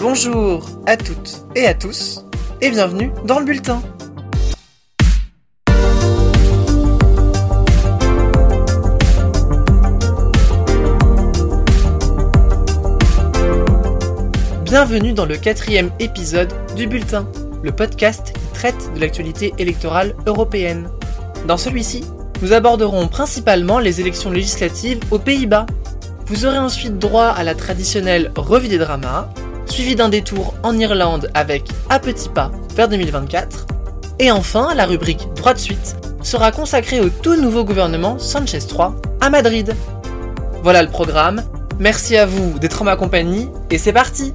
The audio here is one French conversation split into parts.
Bonjour à toutes et à tous, et bienvenue dans le bulletin. Bienvenue dans le quatrième épisode du Bulletin, le podcast qui traite de l'actualité électorale européenne. Dans celui-ci, nous aborderons principalement les élections législatives aux Pays-Bas. Vous aurez ensuite droit à la traditionnelle revue des dramas, suivi d'un détour en Irlande avec À petits pas vers 2024. Et enfin, la rubrique Droit de suite sera consacrée au tout nouveau gouvernement Sanchez III à Madrid. Voilà le programme. Merci à vous d'être en ma compagnie et c'est parti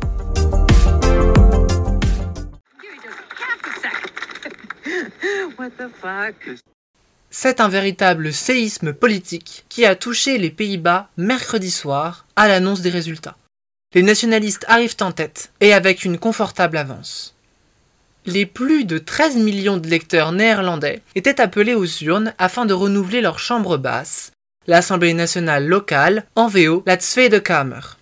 C'est un véritable séisme politique qui a touché les Pays-Bas mercredi soir à l'annonce des résultats. Les nationalistes arrivent en tête et avec une confortable avance. Les plus de 13 millions d'électeurs néerlandais étaient appelés aux urnes afin de renouveler leur chambre basse, l'Assemblée nationale locale, en VO, la Tweede Kamer.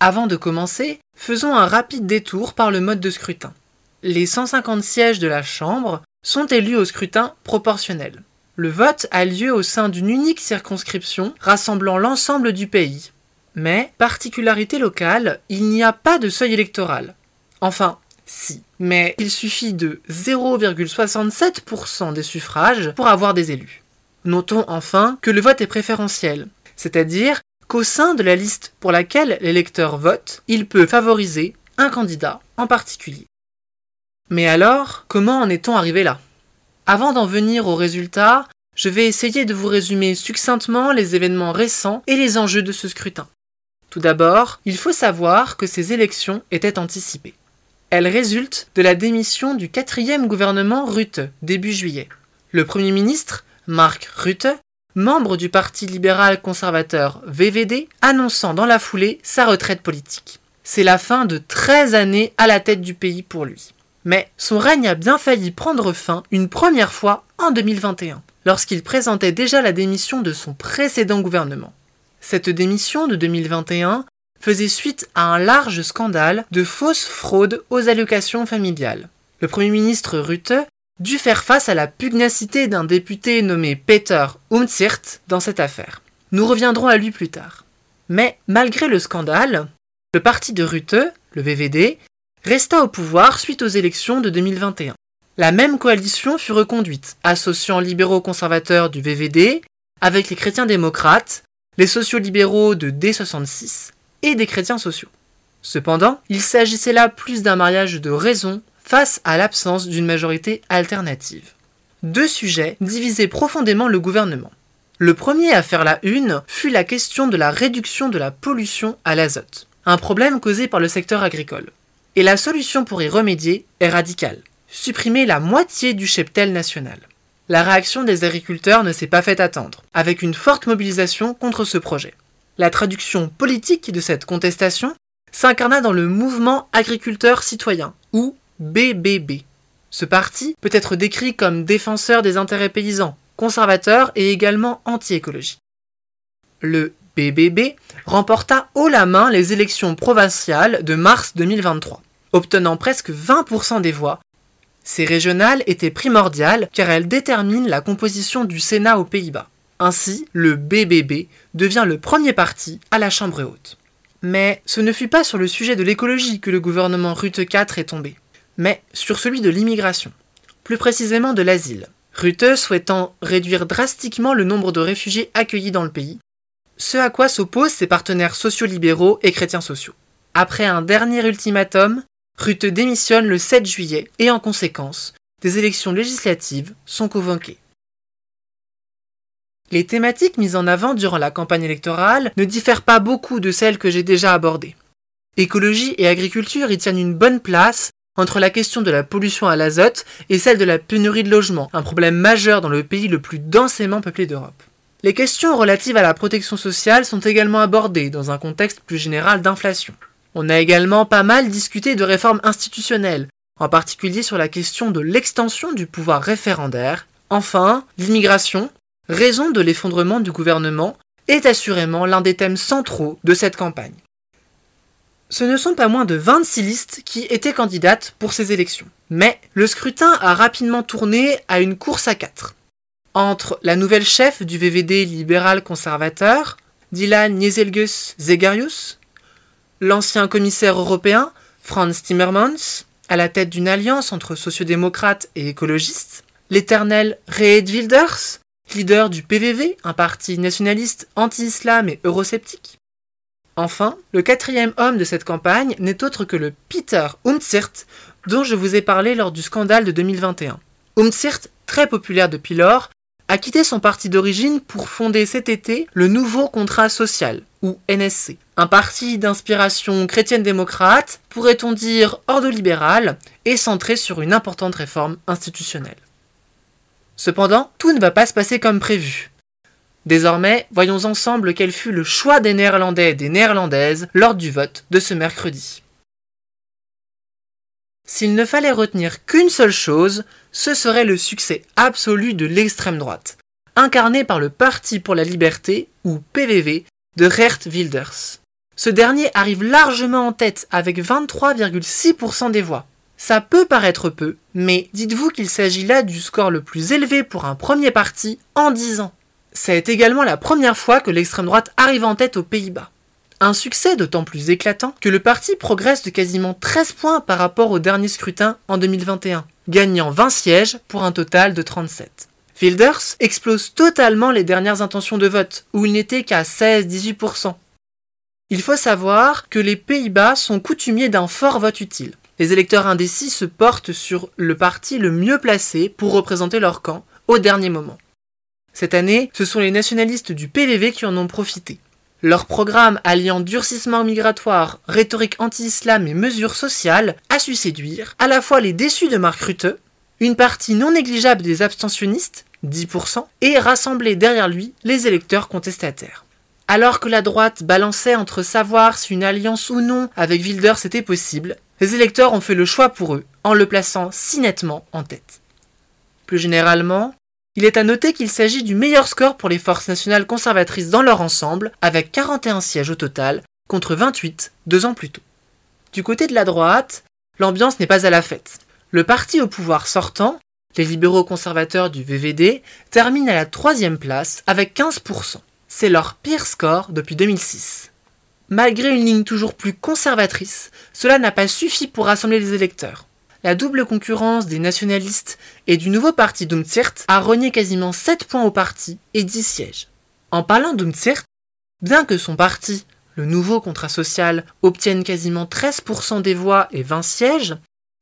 Avant de commencer, faisons un rapide détour par le mode de scrutin. Les 150 sièges de la Chambre sont élus au scrutin proportionnel. Le vote a lieu au sein d'une unique circonscription rassemblant l'ensemble du pays. Mais, particularité locale, il n'y a pas de seuil électoral. Enfin, si. Mais il suffit de 0,67% des suffrages pour avoir des élus. Notons enfin que le vote est préférentiel, c'est-à-dire qu'au sein de la liste pour laquelle l'électeur vote, il peut favoriser un candidat en particulier. Mais alors, comment en est-on arrivé là? Avant d'en venir aux résultats, je vais essayer de vous résumer succinctement les événements récents et les enjeux de ce scrutin. Tout d'abord, il faut savoir que ces élections étaient anticipées. Elles résultent de la démission du quatrième gouvernement Rutte, début juillet. Le Premier ministre, Mark Rutte, membre du Parti libéral conservateur VVD, annonçant dans la foulée sa retraite politique. C'est la fin de 13 années à la tête du pays pour lui. Mais son règne a bien failli prendre fin une première fois en 2021, lorsqu'il présentait déjà la démission de son précédent gouvernement. Cette démission de 2021 faisait suite à un large scandale de fausses fraudes aux allocations familiales. Le Premier ministre Rutte dut faire face à la pugnacité d'un député nommé Peter Umzirt dans cette affaire. Nous reviendrons à lui plus tard. Mais malgré le scandale, le parti de Rutte, le VVD, resta au pouvoir suite aux élections de 2021. La même coalition fut reconduite, associant libéraux conservateurs du VVD avec les chrétiens démocrates, les sociaux-libéraux de D66 et des chrétiens sociaux. Cependant, il s'agissait là plus d'un mariage de raison face à l'absence d'une majorité alternative. Deux sujets divisaient profondément le gouvernement. Le premier à faire la une fut la question de la réduction de la pollution à l'azote, un problème causé par le secteur agricole. Et la solution pour y remédier est radicale. Supprimer la moitié du cheptel national. La réaction des agriculteurs ne s'est pas fait attendre, avec une forte mobilisation contre ce projet. La traduction politique de cette contestation s'incarna dans le mouvement agriculteur citoyen, ou BBB. Ce parti peut être décrit comme défenseur des intérêts paysans, conservateur et également anti-écologie. Le BBB remporta haut la main les élections provinciales de mars 2023, obtenant presque 20% des voix. Ces régionales étaient primordiales car elles déterminent la composition du Sénat aux Pays-Bas. Ainsi, le BBB devient le premier parti à la Chambre haute. Mais ce ne fut pas sur le sujet de l'écologie que le gouvernement Rutte IV est tombé, mais sur celui de l'immigration, plus précisément de l'asile. Rutte souhaitant réduire drastiquement le nombre de réfugiés accueillis dans le pays, ce à quoi s'opposent ses partenaires sociaux-libéraux et chrétiens sociaux. Après un dernier ultimatum, Rutte démissionne le 7 juillet et en conséquence, des élections législatives sont convoquées. Les thématiques mises en avant durant la campagne électorale ne diffèrent pas beaucoup de celles que j'ai déjà abordées. Écologie et agriculture y tiennent une bonne place entre la question de la pollution à l'azote et celle de la pénurie de logement, un problème majeur dans le pays le plus densément peuplé d'Europe. Les questions relatives à la protection sociale sont également abordées dans un contexte plus général d'inflation. On a également pas mal discuté de réformes institutionnelles, en particulier sur la question de l'extension du pouvoir référendaire. Enfin, l'immigration, raison de l'effondrement du gouvernement, est assurément l'un des thèmes centraux de cette campagne. ce ne sont pas moins de 26 listes qui étaient candidates pour ces élections. Mais le scrutin a rapidement tourné à une course à quatre. Entre la nouvelle chef du VVD libéral conservateur, Dylan Nieselgus Zegarius, l'ancien commissaire européen, Franz Timmermans, à la tête d'une alliance entre sociodémocrates et écologistes, l'éternel Reed Wilders, leader du PVV, un parti nationaliste anti-islam et eurosceptique. Enfin, le quatrième homme de cette campagne n'est autre que le Peter Umtzigt, dont je vous ai parlé lors du scandale de 2021. Umtzigt, très populaire depuis lors, a quitté son parti d'origine pour fonder cet été le Nouveau Contrat Social, ou NSC, un parti d'inspiration chrétienne-démocrate, pourrait-on dire ordolibéral, et centré sur une importante réforme institutionnelle. Cependant, tout ne va pas se passer comme prévu. Désormais, voyons ensemble quel fut le choix des Néerlandais et des Néerlandaises lors du vote de ce mercredi. S'il ne fallait retenir qu'une seule chose, ce serait le succès absolu de l'extrême droite, incarné par le Parti pour la liberté, ou PVV, de Geert Wilders. Ce dernier arrive largement en tête avec 23,6% des voix. Ça peut paraître peu, mais dites-vous qu'il s'agit là du score le plus élevé pour un premier parti en 10 ans. C'est également la première fois que l'extrême droite arrive en tête aux Pays-Bas. Un succès d'autant plus éclatant que le parti progresse de quasiment 13 points par rapport au dernier scrutin en 2021, gagnant 20 sièges pour un total de 37. Wilders explose totalement les dernières intentions de vote, où il n'était qu'à 16-18%. Il faut savoir que les Pays-Bas sont coutumiers d'un fort vote utile. Les électeurs indécis se portent sur le parti le mieux placé pour représenter leur camp au dernier moment. Cette année, ce sont les nationalistes du PVV qui en ont profité. Leur programme alliant durcissement migratoire, rhétorique anti-islam et mesures sociales a su séduire à la fois les déçus de Mark Rutte, une partie non négligeable des abstentionnistes, 10%, et rassembler derrière lui les électeurs contestataires. Alors que la droite balançait entre savoir si une alliance ou non avec Wilders était possible, les électeurs ont fait le choix pour eux, en le plaçant si nettement en tête. Plus généralement, il est à noter qu'il s'agit du meilleur score pour les forces nationales conservatrices dans leur ensemble, avec 41 sièges au total, contre 28 deux ans plus tôt. Du côté de la droite, l'ambiance n'est pas à la fête. Le parti au pouvoir sortant, les libéraux conservateurs du VVD, termine à la troisième place avec 15%. C'est leur pire score depuis 2006. Malgré une ligne toujours plus conservatrice, cela n'a pas suffi pour rassembler les électeurs la double concurrence des nationalistes et du nouveau parti d'Umzirt a renié quasiment 7 points au parti et 10 sièges. En parlant d'Umzirt, bien que son parti, le nouveau contrat social, obtienne quasiment 13% des voix et 20 sièges,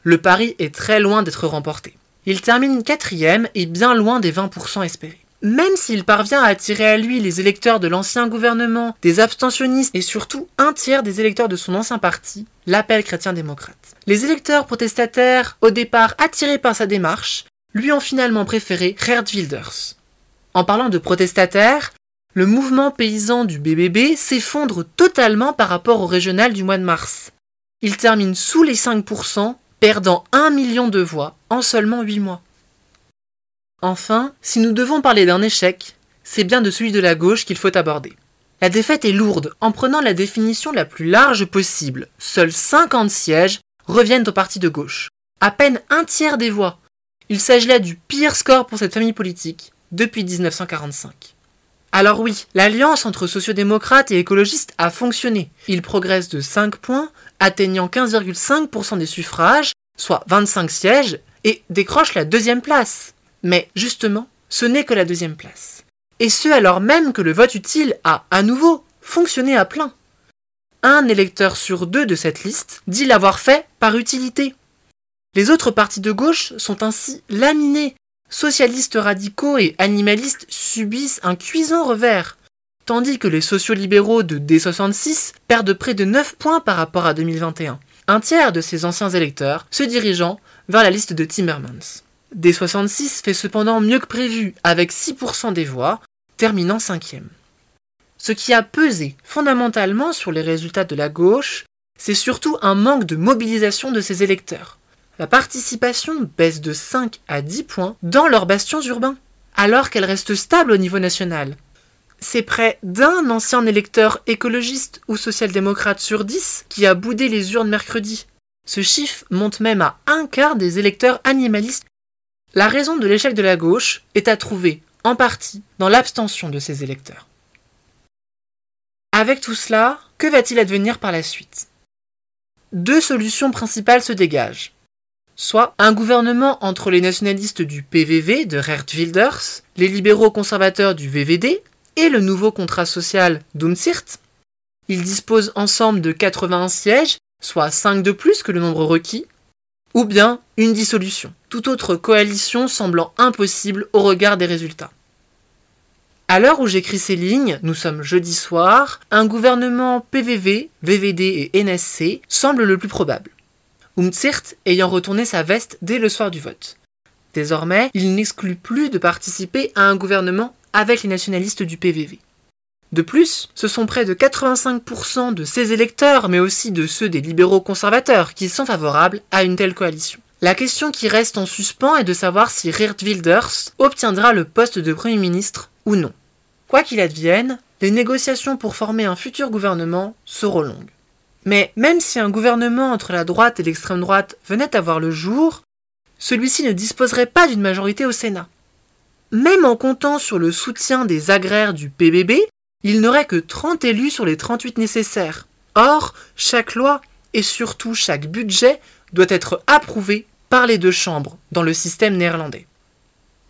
le pari est très loin d'être remporté. Il termine quatrième et bien loin des 20% espérés. Même s'il parvient à attirer à lui les électeurs de l'ancien gouvernement, des abstentionnistes et surtout un tiers des électeurs de son ancien parti, l'appel chrétien-démocrate. Les électeurs protestataires, au départ attirés par sa démarche, lui ont finalement préféré Gerd Wilders. En parlant de protestataires, le mouvement paysan du BBB s'effondre totalement par rapport au régional du mois de mars. Il termine sous les 5%, perdant 1 million de voix en seulement 8 mois. Enfin, si nous devons parler d'un échec, c'est bien de celui de la gauche qu'il faut aborder. La défaite est lourde en prenant la définition la plus large possible. Seuls 50 sièges reviennent au parti de gauche. À peine un tiers des voix. Il s'agit là du pire score pour cette famille politique depuis 1945. Alors oui, l'alliance entre sociodémocrates et écologistes a fonctionné. Il progresse de 5 points, atteignant 15,5% des suffrages, soit 25 sièges, et décroche la deuxième place. Mais justement, ce n'est que la deuxième place. Et ce alors même que le vote utile a, à nouveau, fonctionné à plein. Un électeur sur deux de cette liste dit l'avoir fait par utilité. Les autres partis de gauche sont ainsi laminés. Socialistes radicaux et animalistes subissent un cuisant revers, tandis que les sociolibéraux de D66 perdent près de 9 points par rapport à 2021, un tiers de ces anciens électeurs se dirigeant vers la liste de Timmermans. D66 fait cependant mieux que prévu, avec 6% des voix, terminant cinquième. Ce qui a pesé fondamentalement sur les résultats de la gauche, c'est surtout un manque de mobilisation de ses électeurs. La participation baisse de 5 à 10 points dans leurs bastions urbains, alors qu'elle reste stable au niveau national. c'est près d'un ancien électeur écologiste ou social-démocrate sur dix qui a boudé les urnes mercredi. Ce chiffre monte même à un quart des électeurs animalistes. La raison de l'échec de la gauche est à trouver, en partie, dans l'abstention de ces électeurs. Avec tout cela, que va-t-il advenir par la suite? Deux solutions principales se dégagent. Soit un gouvernement entre les nationalistes du PVV de Geert Wilders, les libéraux conservateurs du VVD et le nouveau contrat social d'Umzirt. Ils disposent ensemble de 81 sièges, soit 5 de plus que le nombre requis, ou bien une dissolution, toute autre coalition semblant impossible au regard des résultats. À l'heure où j'écris ces lignes, nous sommes jeudi soir, un gouvernement PVV, VVD et NSC semble le plus probable. Umzirt ayant retourné sa veste dès le soir du vote. Désormais, il n'exclut plus de participer à un gouvernement avec les nationalistes du PVV. De plus, ce sont près de 85% de ses électeurs, mais aussi de ceux des libéraux conservateurs, qui sont favorables à une telle coalition. La question qui reste en suspens est de savoir si Geert Wilders obtiendra le poste de Premier ministre ou non. Quoi qu'il advienne, les négociations pour former un futur gouvernement seront longues. Mais même si un gouvernement entre la droite et l'extrême droite venait à voir le jour, celui-ci ne disposerait pas d'une majorité au Sénat. Même en comptant sur le soutien des agraires du PBB, il n'aurait que 30 élus sur les 38 nécessaires. Or, chaque loi et surtout chaque budget doit être approuvé par les deux chambres dans le système néerlandais.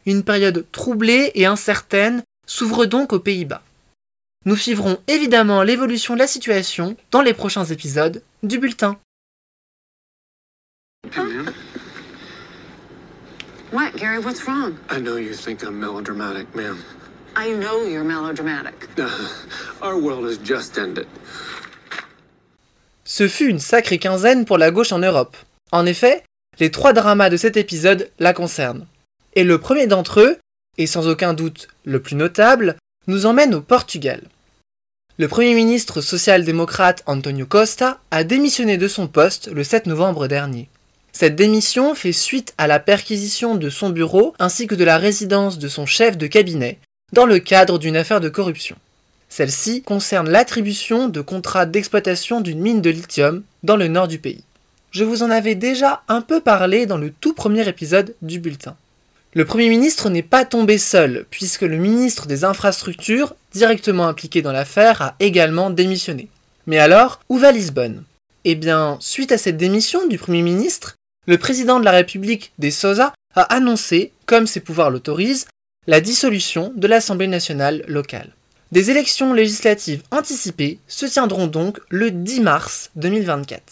Une période troublée et incertaine s'ouvre donc aux Pays-Bas. Nous suivrons évidemment l'évolution de la situation dans les prochains épisodes du bulletin. What, Gary? What's wrong? I know you think I'm melodramatic, ma'am. I know you're melodramatic. Our world has just ended. Ce fut une sacrée quinzaine pour la gauche en Europe. En effet, les trois dramas de cet épisode la concernent. Et le premier d'entre eux, et sans aucun doute le plus notable, nous emmène au Portugal. Le Premier ministre social-démocrate Antonio Costa a démissionné de son poste le 7 novembre dernier. Cette démission fait suite à la perquisition de son bureau ainsi que de la résidence de son chef de cabinet dans le cadre d'une affaire de corruption. Celle-ci concerne l'attribution de contrats d'exploitation d'une mine de lithium dans le nord du pays. Je vous en avais déjà un peu parlé dans le tout premier épisode du bulletin. Le Premier ministre n'est pas tombé seul, puisque le ministre des Infrastructures, directement impliqué dans l'affaire, a également démissionné. Mais alors, où va Lisbonne? Eh bien, suite à cette démission du Premier ministre, le président de la République des Sosa a annoncé, comme ses pouvoirs l'autorisent, la dissolution de l'Assemblée nationale locale. Des élections législatives anticipées se tiendront donc le 10 mars 2024.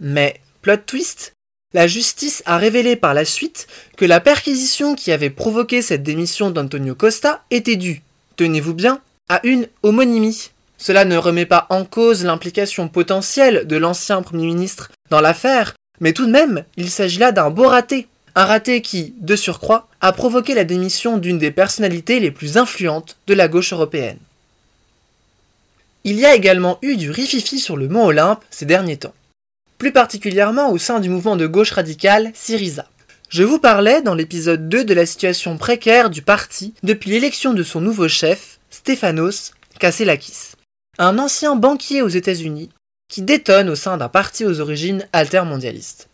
Mais, plot twist, la justice a révélé par la suite que la perquisition qui avait provoqué cette démission d'Antonio Costa était due, tenez-vous bien, à une homonymie. Cela ne remet pas en cause l'implication potentielle de l'ancien Premier ministre dans l'affaire, mais tout de même, il s'agit là d'un beau raté. Un raté qui, de surcroît, a provoqué la démission d'une des personnalités les plus influentes de la gauche européenne. Il y a également eu du rififi sur le mont Olympe ces derniers temps, plus particulièrement au sein du mouvement de gauche radicale Syriza. Je vous parlais dans l'épisode 2 de la situation précaire du parti depuis l'élection de son nouveau chef, Stéphanos Kasselakis, un ancien banquier aux États-Unis qui détonne au sein d'un parti aux origines altermondialistes.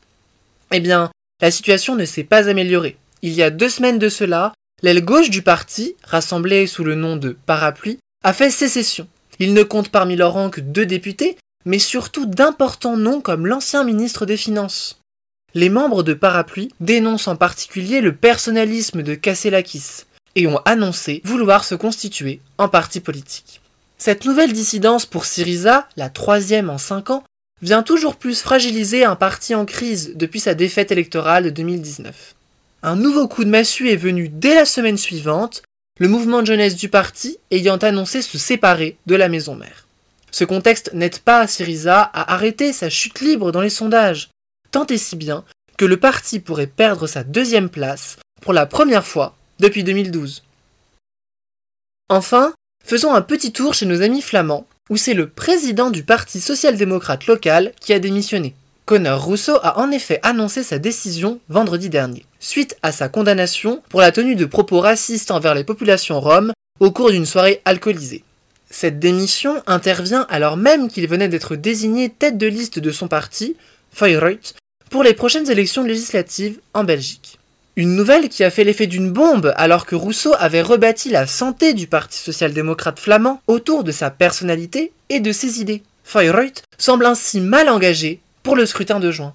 Eh bien, la situation ne s'est pas améliorée. Il y a deux semaines de cela, l'aile gauche du parti, rassemblée sous le nom de Parapluie, a fait sécession. Il ne compte parmi leurs rangs que deux députés, mais surtout d'importants noms comme l'ancien ministre des Finances. Les membres de Parapluie dénoncent en particulier le personnalisme de Kasselakis et ont annoncé vouloir se constituer en parti politique. Cette nouvelle dissidence pour Syriza, la troisième en cinq ans, vient toujours plus fragiliser un parti en crise depuis sa défaite électorale de 2019. Un nouveau coup de massue est venu dès la semaine suivante, le mouvement de jeunesse du parti ayant annoncé se séparer de la maison mère. Ce contexte n'aide pas Syriza à arrêter sa chute libre dans les sondages, tant et si bien que le parti pourrait perdre sa deuxième place pour la première fois depuis 2012. Enfin, Faisons un petit tour chez nos amis flamands, où c'est le président du Parti social-démocrate local qui a démissionné. Connor Rousseau a en effet annoncé sa décision vendredi dernier, suite à sa condamnation pour la tenue de propos racistes envers les populations roms au cours d'une soirée alcoolisée. Cette démission intervient alors même qu'il venait d'être désigné tête de liste de son parti, Feyenoord, pour les prochaines élections législatives en Belgique. Une nouvelle qui a fait l'effet d'une bombe alors que Rousseau avait rebâti la santé du Parti social-démocrate flamand autour de sa personnalité et de ses idées. Feyenoord semble ainsi mal engagé pour le scrutin de juin.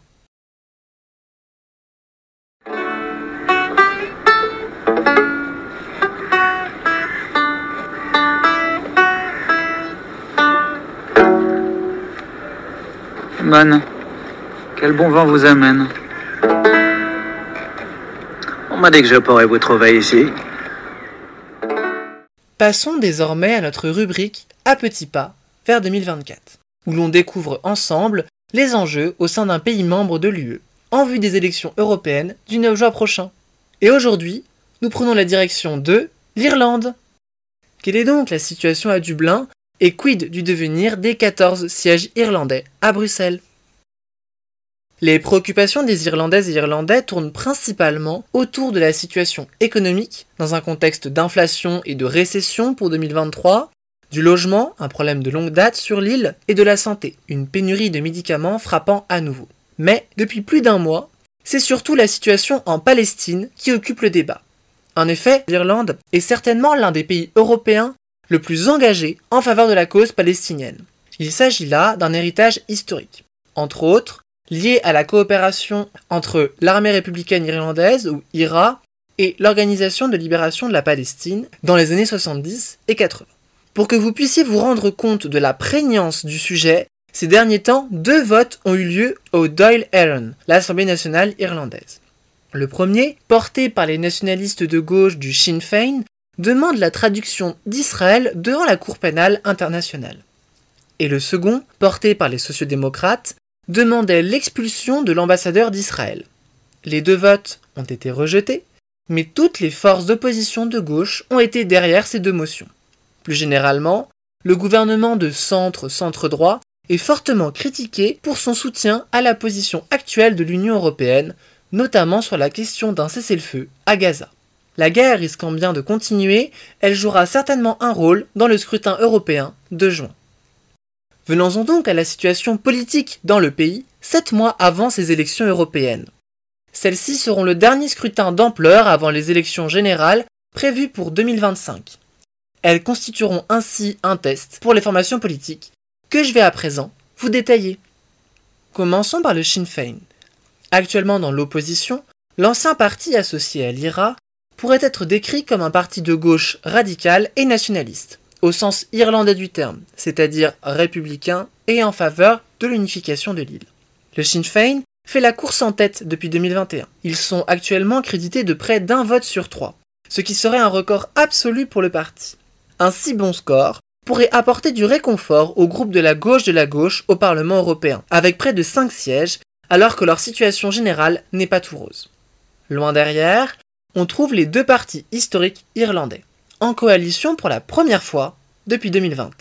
Man, quel bon vent vous amène. Dit que je pourrais vous trouver ici? Passons désormais à notre rubrique À petits pas vers 2024, où l'on découvre ensemble les enjeux au sein d'un pays membre de l'UE, en vue des élections européennes du 9 juin prochain. Et aujourd'hui, nous prenons la direction de l'Irlande. Quelle est donc la situation à Dublin et quid du devenir des 14 sièges irlandais à Bruxelles? Les préoccupations des Irlandaises et Irlandais tournent principalement autour de la situation économique, dans un contexte d'inflation et de récession pour 2023, du logement, un problème de longue date sur l'île, et de la santé, une pénurie de médicaments frappant à nouveau. Mais, depuis plus d'un mois, c'est surtout la situation en Palestine qui occupe le débat. En effet, l'Irlande est certainement l'un des pays européens le plus engagé en faveur de la cause palestinienne. Il s'agit là d'un héritage historique, entre autres lié à la coopération entre l'armée républicaine irlandaise, ou IRA, et l'Organisation de libération de la Palestine dans les années 70 et 80. Pour que vous puissiez vous rendre compte de la prégnance du sujet, ces derniers temps, deux votes ont eu lieu au Doyle Aaron, l'Assemblée nationale irlandaise. Le premier, porté par les nationalistes de gauche du Sinn Féin, demande la traduction d'Israël devant la Cour pénale internationale. Et le second, porté par les sociodémocrates, demandait l'expulsion de l'ambassadeur d'Israël. Les deux votes ont été rejetés, mais toutes les forces d'opposition de gauche ont été derrière ces deux motions. Plus généralement, le gouvernement de centre-centre droit est fortement critiqué pour son soutien à la position actuelle de l'Union européenne, notamment sur la question d'un cessez-le-feu à Gaza. La guerre risquant bien de continuer, elle jouera certainement un rôle dans le scrutin européen de juin. Venons-en donc à la situation politique dans le pays, sept mois avant ces élections européennes. Celles-ci seront le dernier scrutin d'ampleur avant les élections générales prévues pour 2025. Elles constitueront ainsi un test pour les formations politiques que je vais à présent vous détailler. Commençons par le Sinn Féin. Actuellement dans l'opposition, l'ancien parti associé à l'IRA pourrait être décrit comme un parti de gauche radical et nationaliste, au sens irlandais du terme, c'est-à-dire républicain et en faveur de l'unification de l'île. Le Sinn Féin fait la course en tête depuis 2021. Ils sont actuellement crédités de près d'un vote sur trois, ce qui serait un record absolu pour le parti. Un si bon score pourrait apporter du réconfort au groupe de la gauche de la gauche au Parlement européen, avec près de 5 sièges, alors que leur situation générale n'est pas tout rose. Loin derrière, on trouve les deux partis historiques irlandais, en coalition pour la première fois depuis 2020.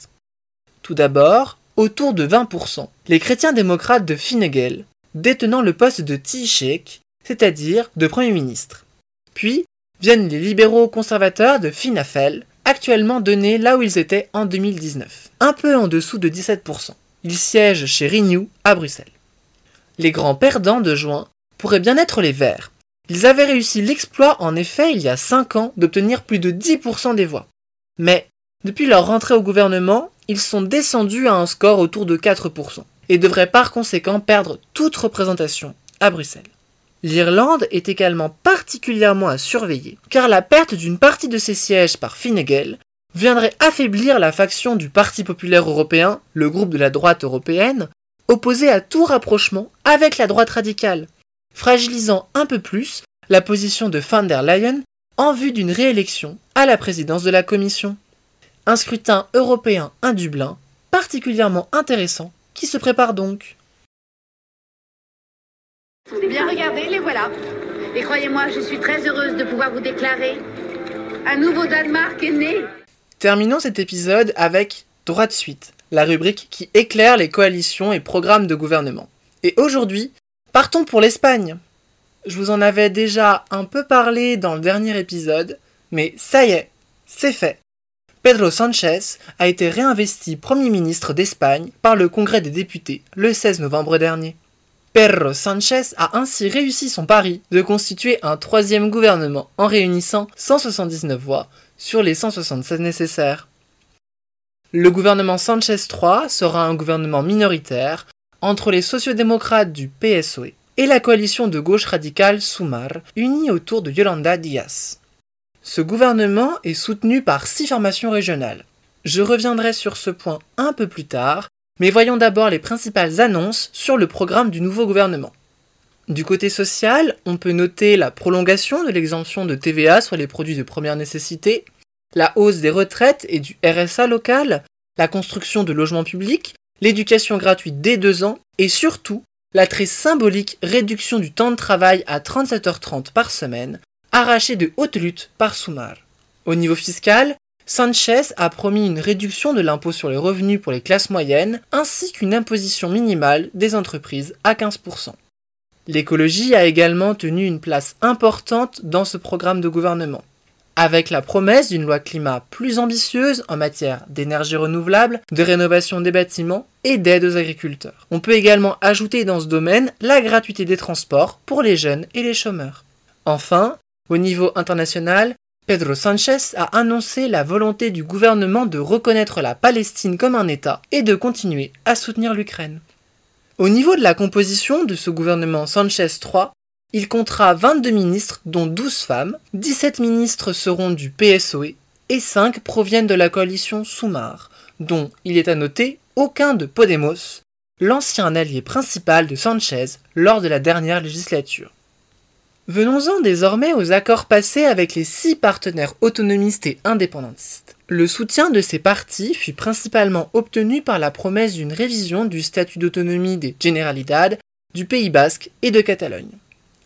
Tout d'abord, autour de 20%, les chrétiens démocrates de Fine Gael, détenant le poste de Taoiseach, c'est-à-dire de Premier ministre. Puis viennent les libéraux conservateurs de Fine Gael, actuellement donnés là où ils étaient en 2019, un peu en dessous de 17%. Ils siègent chez Renew à Bruxelles. Les grands perdants de juin pourraient bien être les Verts. Ils avaient réussi l'exploit en effet il y a 5 ans d'obtenir plus de 10% des voix. Mais depuis leur rentrée au gouvernement, ils sont descendus à un score autour de 4% et devraient par conséquent perdre toute représentation à Bruxelles. L'Irlande est également particulièrement à surveiller, car la perte d'une partie de ses sièges par Fine Gael viendrait affaiblir la faction du Parti populaire européen, le groupe de la droite européenne, opposé à tout rapprochement avec la droite radicale, fragilisant un peu plus la position de van der Leyen en vue d'une réélection à la présidence de la Commission. Un scrutin européen à Dublin particulièrement intéressant qui se prépare donc. Bien regardez, les voilà. Et croyez-moi, je suis très heureuse de pouvoir vous déclarer un nouveau Danemark est né. Terminons cet épisode avec Droit de suite, la rubrique qui éclaire les coalitions et programmes de gouvernement. Et aujourd'hui, partons pour l'Espagne. Je vous en avais déjà un peu parlé dans le dernier épisode, mais ça y est, c'est fait. Pedro Sanchez a été réinvesti Premier ministre d'Espagne par le Congrès des députés le 16 novembre dernier. Pedro Sanchez a ainsi réussi son pari de constituer un troisième gouvernement en réunissant 179 voix sur les 176 nécessaires. Le gouvernement Sanchez III sera un gouvernement minoritaire entre les sociodémocrates du PSOE et la coalition de gauche radicale Sumar, unie autour de Yolanda Díaz. Ce gouvernement est soutenu par six formations régionales. Je reviendrai sur ce point un peu plus tard, mais voyons d'abord les principales annonces sur le programme du nouveau gouvernement. Du côté social, on peut noter la prolongation de l'exemption de TVA sur les produits de première nécessité, la hausse des retraites et du RSA local, la construction de logements publics, l'éducation gratuite dès deux ans et surtout la très symbolique réduction du temps de travail à 37h30 par semaine, arrachée de haute lutte par Soumar. Au niveau fiscal, Sanchez a promis une réduction de l'impôt sur les revenus pour les classes moyennes ainsi qu'une imposition minimale des entreprises à 15%. L'écologie a également tenu une place importante dans ce programme de gouvernement avec la promesse d'une loi climat plus ambitieuse en matière d'énergie renouvelable, de rénovation des bâtiments et d'aide aux agriculteurs. On peut également ajouter dans ce domaine la gratuité des transports pour les jeunes et les chômeurs. Enfin, au niveau international, Pedro Sanchez a annoncé la volonté du gouvernement de reconnaître la Palestine comme un État et de continuer à soutenir l'Ukraine. Au niveau de la composition de ce gouvernement Sanchez III, il comptera 22 ministres, dont 12 femmes, 17 ministres seront du PSOE et 5 proviennent de la coalition Soumar, dont, il est à noter, aucun de Podemos, l'ancien allié principal de Sanchez lors de la dernière législature. Venons-en désormais aux accords passés avec les six partenaires autonomistes et indépendantistes. Le soutien de ces partis fut principalement obtenu par la promesse d'une révision du statut d'autonomie des Generalidad, du Pays basque et de Catalogne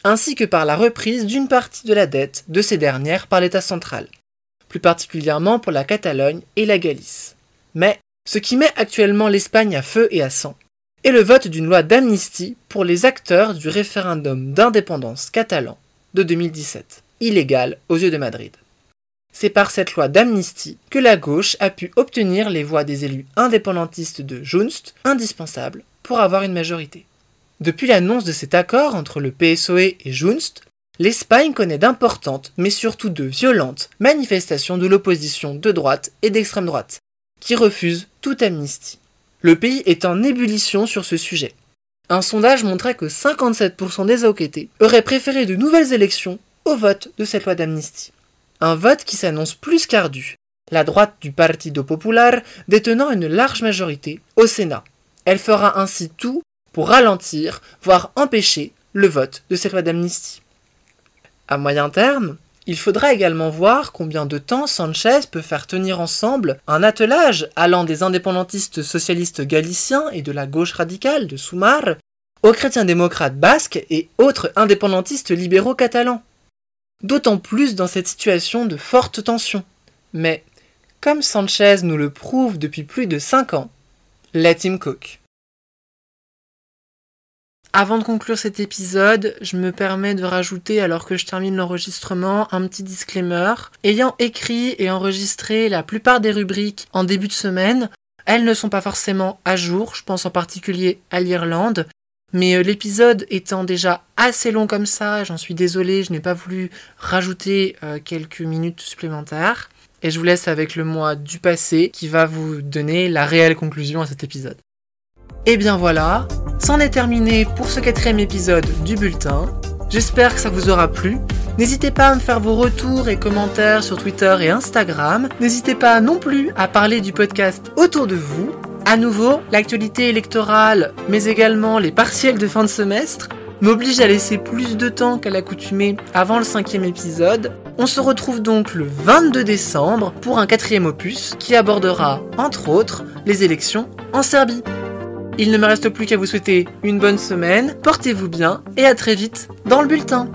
ainsi que par la reprise d'une partie de la dette de ces dernières par l'État central, plus particulièrement pour la Catalogne et la Galice. Mais ce qui met actuellement l'Espagne à feu et à sang est le vote d'une loi d'amnistie pour les acteurs du référendum d'indépendance catalan de 2017, illégal aux yeux de Madrid. C'est par cette loi d'amnistie que la gauche a pu obtenir les voix des élus indépendantistes de Junst, indispensables pour avoir une majorité. Depuis l'annonce de cet accord entre le PSOE et Junst, l'Espagne connaît d'importantes, mais surtout de violentes, manifestations de l'opposition de droite et d'extrême droite, qui refusent toute amnistie. Le pays est en ébullition sur ce sujet. Un sondage montrait que 57% des enquêtés auraient préféré de nouvelles élections au vote de cette loi d'amnistie. Un vote qui s'annonce plus qu'ardu, la droite du Partido Popular détenant une large majorité au Sénat. Elle fera ainsi tout pour ralentir, voire empêcher le vote de cette loi d'amnistie. À moyen terme, il faudra également voir combien de temps Sanchez peut faire tenir ensemble un attelage allant des indépendantistes socialistes galiciens et de la gauche radicale de Soumar aux chrétiens démocrates basques et autres indépendantistes libéraux catalans. D'autant plus dans cette situation de forte tension. Mais, comme Sanchez nous le prouve depuis plus de 5 ans, let him cook. Avant de conclure cet épisode, je me permets de rajouter, alors que je termine l'enregistrement, un petit disclaimer. Ayant écrit et enregistré la plupart des rubriques en début de semaine, elles ne sont pas forcément à jour, je pense en particulier à l'Irlande. Mais euh, l'épisode étant déjà assez long comme ça, j'en suis désolée, je n'ai pas voulu rajouter euh, quelques minutes supplémentaires. Et je vous laisse avec le mois du passé qui va vous donner la réelle conclusion à cet épisode. Et bien voilà, c'en est terminé pour ce quatrième épisode du bulletin. J'espère que ça vous aura plu. N'hésitez pas à me faire vos retours et commentaires sur Twitter et Instagram. N'hésitez pas non plus à parler du podcast autour de vous. À nouveau, l'actualité électorale, mais également les partiels de fin de semestre, m'obligent à laisser plus de temps qu'à l'accoutumée avant le cinquième épisode. On se retrouve donc le 22 décembre pour un quatrième opus qui abordera, entre autres, les élections en Serbie. Il ne me reste plus qu'à vous souhaiter une bonne semaine, portez-vous bien et à très vite dans le bulletin.